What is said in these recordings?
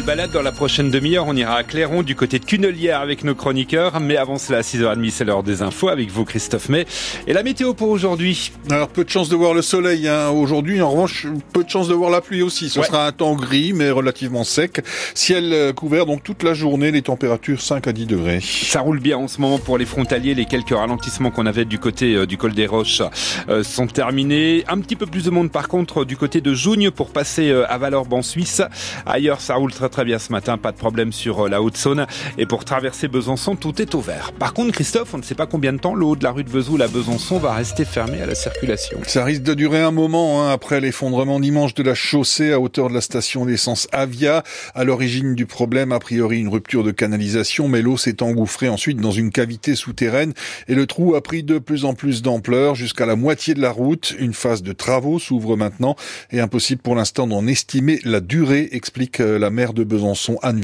belle balade dans la prochaine demi-heure. On ira à Clairon du côté de Cunelière avec nos chroniqueurs. Mais avant cela, à 6h30, c'est l'heure des infos avec vous, Christophe May. Et la météo pour aujourd'hui Alors, peu de chance de voir le soleil hein. aujourd'hui. En revanche, peu de chance de voir la pluie aussi. Ce sera un temps gris, mais relativement sec. Ciel euh, couvert, donc toute la journée, les températures 5 à 10 degrés. Ça roule bien en ce moment pour les frontaliers. Les quelques ralentissements qu'on avait du côté euh, du col des Roches euh, sont terminés. Un petit peu plus de monde, par contre, du côté de Jougne pour passer à Valorbe en Suisse. Ailleurs, ça roule très très bien ce matin, pas de problème sur euh, la Haute-Saône. Et pour traverser Besançon, tout est ouvert. Par contre, Christophe, on ne sait pas combien de temps le haut de la rue de Vesoul à Besançon va rester fermé à la circulation. Ça risque de durer un moment hein, après l'effondrement dimanche de la chaussée à hauteur de la station d'essence Avia. À l'origine du problème, a priori une rupture de canalisation, mais l'eau s'est engouffrée ensuite dans une cavité souterraine et le trou a pris de plus en plus d'ampleur jusqu'à la moitié de la route. Une phase de travaux s'ouvre maintenant et impossible pour l'instant d'en estimer la durée, explique euh, la maire de Besançon, Anne.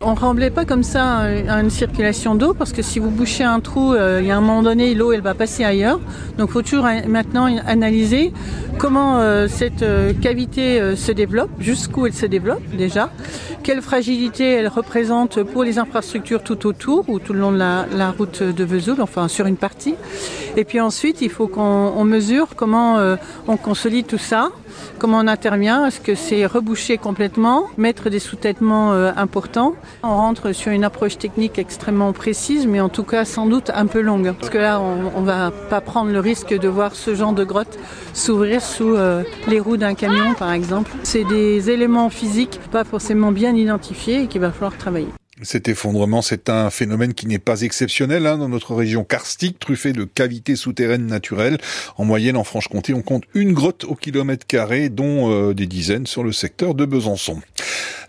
On remblait pas comme ça à une circulation d'eau parce que si vous bouchez un trou, euh, il y a un moment donné, l'eau elle va passer ailleurs. Donc il faut toujours maintenant analyser comment euh, cette cavité se développe, jusqu'où elle se développe déjà, quelle fragilité elle représente pour les infrastructures tout autour ou tout le long de la, route de Vesoul, enfin sur une partie. Et puis ensuite, il faut qu'on mesure comment on consolide tout ça, comment on intervient, est-ce que c'est reboucher complètement, mettre des sous-têtements euh, importants. On rentre sur une approche technique extrêmement précise, mais en tout cas sans doute un peu longue. Parce que là, on, ne va pas prendre le risque de voir ce genre de grotte s'ouvrir sous euh, les roues d'un camion, par exemple. C'est des éléments physiques pas forcément bien identifiés et qu'il va falloir travailler. Cet effondrement, c'est un phénomène qui n'est pas exceptionnel hein, dans notre région karstique, truffée de cavités souterraines naturelles. En moyenne, en Franche-Comté, on compte une grotte au kilomètre carré, dont euh, des dizaines sur le secteur de Besançon.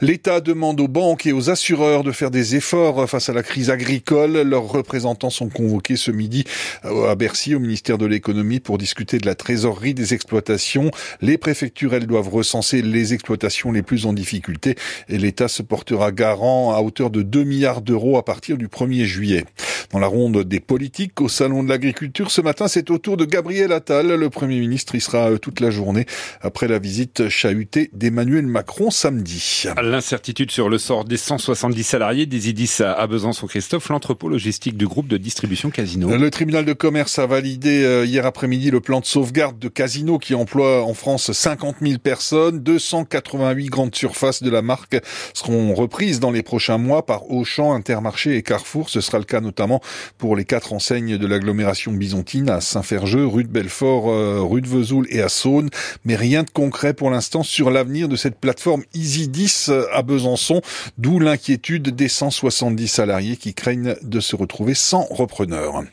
L'État demande aux banques et aux assureurs de faire des efforts face à la crise agricole. Leurs représentants sont convoqués ce midi euh, à Bercy, au ministère de l'économie, pour discuter de la trésorerie des exploitations. Les préfectures, elles, doivent recenser les exploitations les plus en difficulté et l'État se portera garant à hauteur de 2 milliards d'euros à partir du 1er juillet. Dans la ronde des politiques au Salon de l'Agriculture, ce matin, c'est au tour de Gabriel Attal. Le Premier ministre y sera euh, toute la journée après la visite chahutée d'Emmanuel Macron samedi l'incertitude sur le sort des 170 salariés des IDIS à Besançon-Christophe, l'entrepôt logistique du groupe de distribution Casino. Le tribunal de commerce a validé euh, hier après-midi le plan de sauvegarde de Casino qui emploie en France 50 000 personnes. 288 grandes surfaces de la marque seront reprises dans les prochains mois par Auchan, Intermarché et Carrefour. Ce sera le cas notamment pour les quatre enseignes de l'agglomération byzantine à Saint-Ferjeux, rue de Belfort, euh, rue de Vesoul et à Saône. Mais rien de concret pour l'instant sur l'avenir de cette plateforme Easy10 à Besançon, d'où l'inquiétude des 170 salariés qui craignent de se retrouver sans repreneur.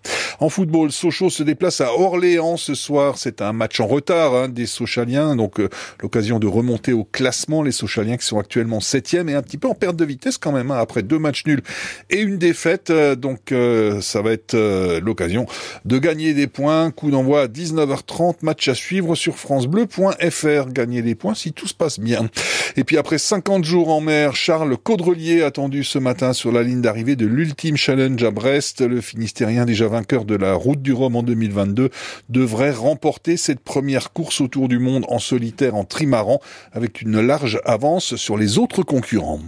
En football, Sochaux se déplace à Orléans ce soir. C'est un match en retard hein, des Sochaliens, donc euh, l'occasion de remonter au classement. Les Sochaliens qui sont actuellement septième et un petit peu en perte de vitesse quand même hein, après deux matchs nuls et une défaite. Euh, donc euh, ça va être l'occasion de gagner des points. Coup d'envoi à 19h30. Match à suivre sur francebleu.fr. Gagner des points si tout se passe bien. Et puis après 50 jours en mer, Charles Caudrelier attendu ce matin sur la ligne d'arrivée de l'Ultime Challenge à Brest. Le Finistérien déjà vainqueur de la Route du Rhum en 2022 devrait remporter cette première course autour du monde en solitaire en trimaran avec une large avance sur les autres concurrents.